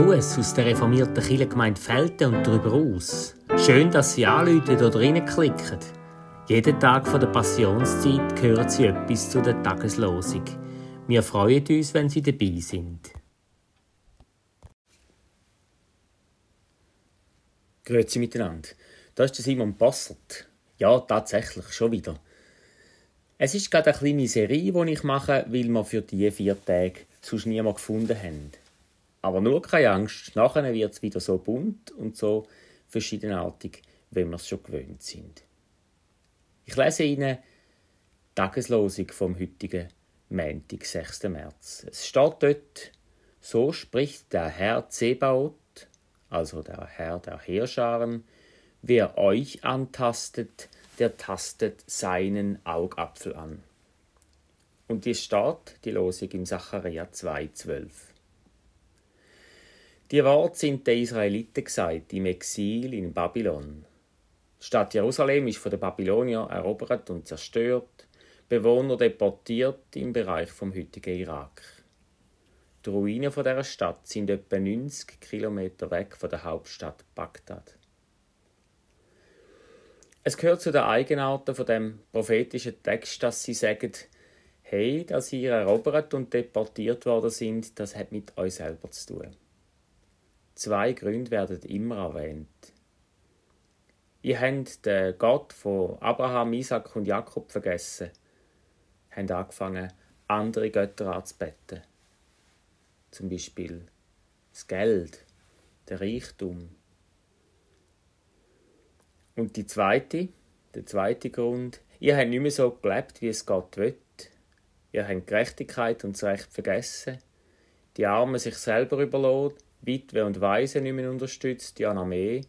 Gruß aus der reformierten Kirchengemeinde Felten und darüber aus. Schön, dass Sie anrufen oder reinklicken. Jeden Tag von der Passionszeit hören Sie etwas zu der Tageslosung. Wir freuen uns, wenn Sie dabei sind. Grüezi miteinander. Da ist Simon Basselt. Ja, tatsächlich, schon wieder. Es ist gerade eine kleine Serie, die ich mache, weil wir für diese vier Tage sonst niemand gefunden haben. Aber nur keine Angst, nachher wird es wieder so bunt und so verschiedenartig, wie wir es schon gewöhnt sind. Ich lese Ihnen die Tageslosung vom heutigen Montag, 6. März. Es steht dort, so spricht der Herr Zebaoth, also der Herr der Heerscharen, wer euch antastet, der tastet seinen Augapfel an. Und die steht, die Losung im Sacharja 2,12. Die Worte sind den Israeliten gesagt, im Exil in Babylon. Die Stadt Jerusalem ist von den Babyloniern erobert und zerstört, Bewohner deportiert im Bereich vom heutigen Irak. Die Ruinen von dieser Stadt sind etwa 90 Kilometer weg von der Hauptstadt Bagdad. Es gehört zu den Eigenarten von dem prophetischen Text, dass sie sagen, hey, dass ihr erobert und deportiert worden sind, das hat mit euch selber zu tun. Zwei Gründe werden immer erwähnt. Ihr habt den Gott von Abraham, Isaac und Jakob vergessen, habt angefangen, andere Götter anzubeten. Zum Beispiel das Geld, der Reichtum. Und die zweite, der zweite Grund, ihr habt nicht mehr so gelebt, wie es Gott will. Ihr habt Gerechtigkeit und das Recht vergessen, die Armen sich selber überlassen Witwe und Waise nicht mehr unterstützt, noch mehr.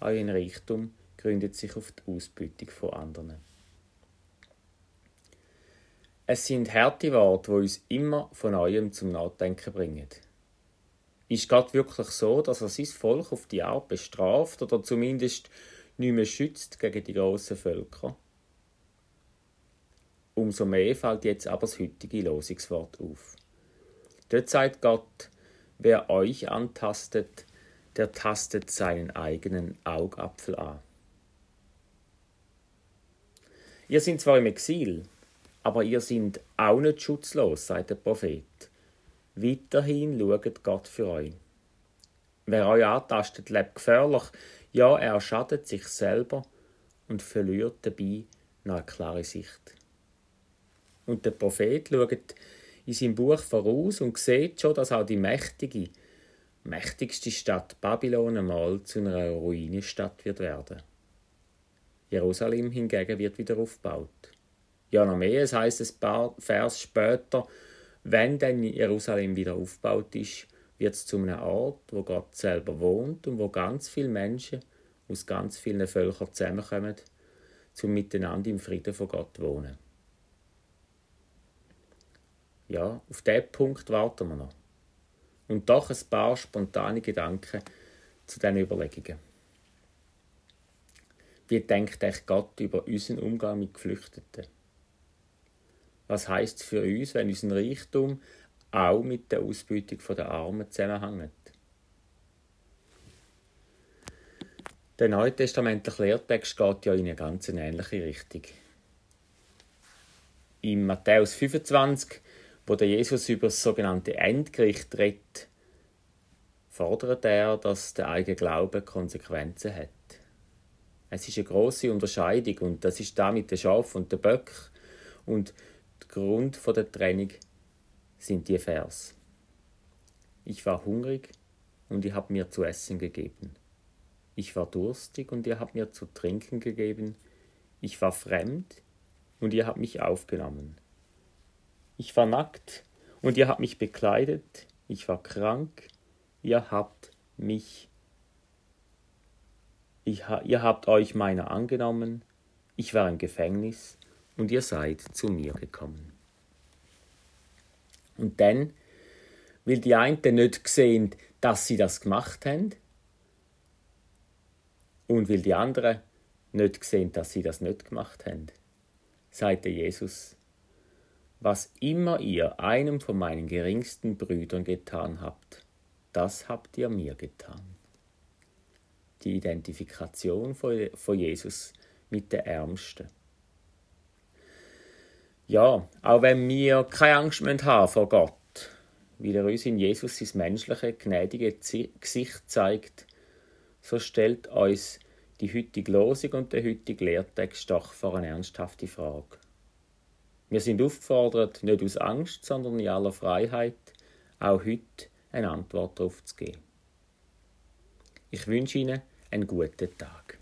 Euer Reichtum gründet sich auf die Ausbeutung von anderen. Es sind harte Worte, die uns immer von Neuem zum Nachdenken bringen. Ist Gott wirklich so, dass er sein Volk auf die Art bestraft oder zumindest nicht mehr schützt gegen die grossen Völker? Umso mehr fällt jetzt aber das heutige Losungswort auf. Dort sagt Gott, Wer euch antastet, der tastet seinen eigenen Augapfel an. Ihr seid zwar im Exil, aber ihr seid auch nicht schutzlos, sagt der Prophet. Weiterhin schaut Gott für euch. Wer euch antastet, lebt gefährlich, ja, er schadet sich selber und verliert dabei eine klare Sicht. Und der Prophet schaut in seinem Buch voraus und sieht schon, dass auch die mächtige, mächtigste Stadt Babylon einmal zu einer Ruinenstadt wird werden. Jerusalem hingegen wird wieder aufgebaut. Ja, noch mehr, es heißt ein paar Vers später, wenn dann Jerusalem wieder aufgebaut ist, wird es zu einem Ort, wo Gott selber wohnt und wo ganz viele Menschen aus ganz vielen Völkern zusammenkommen, zum miteinander im Frieden von Gott wohnen. Ja, auf diesen Punkt warten wir noch. Und doch ein paar spontane Gedanken zu diesen Überlegungen. Wie denkt echt Gott über unseren Umgang mit Geflüchteten? Was heißt es für uns, wenn unser Reichtum auch mit der Ausbeutung der Armen zusammenhängt? Der neutestamentliche Lehrtext geht ja in eine ganz ähnliche Richtung. In Matthäus 25 wo der Jesus über das sogenannte Endgericht redet, fordert er, dass der eigene Glaube Konsequenzen hat. Es ist eine große Unterscheidung und das ist da mit den Schaf und den Böck und der Grund der Trennung sind die Vers. Ich war hungrig und ihr habt mir zu essen gegeben. Ich war durstig und ihr habt mir zu trinken gegeben. Ich war fremd und ihr habt mich aufgenommen. Ich war nackt und ihr habt mich bekleidet. Ich war krank. Ihr habt mich. Ich, ihr habt euch meiner angenommen. Ich war im Gefängnis und ihr seid zu mir gekommen. Und dann will die einen nicht sehen, dass sie das gemacht haben, und will die anderen nicht sehen, dass sie das nicht gemacht haben, sagte Jesus was immer ihr einem von meinen geringsten Brüdern getan habt, das habt ihr mir getan. Die Identifikation von Jesus mit den Ärmsten. Ja, auch wenn wir keine Angst haben vor Gott, weil er uns in Jesus sein menschliche, gnädige Gesicht zeigt, so stellt uns die heutige Losung und der heutige Lehrtext doch vor eine ernsthafte Frage. Wir sind aufgefordert, nicht aus Angst, sondern in aller Freiheit, auch heute eine Antwort darauf zu geben. Ich wünsche Ihnen einen guten Tag.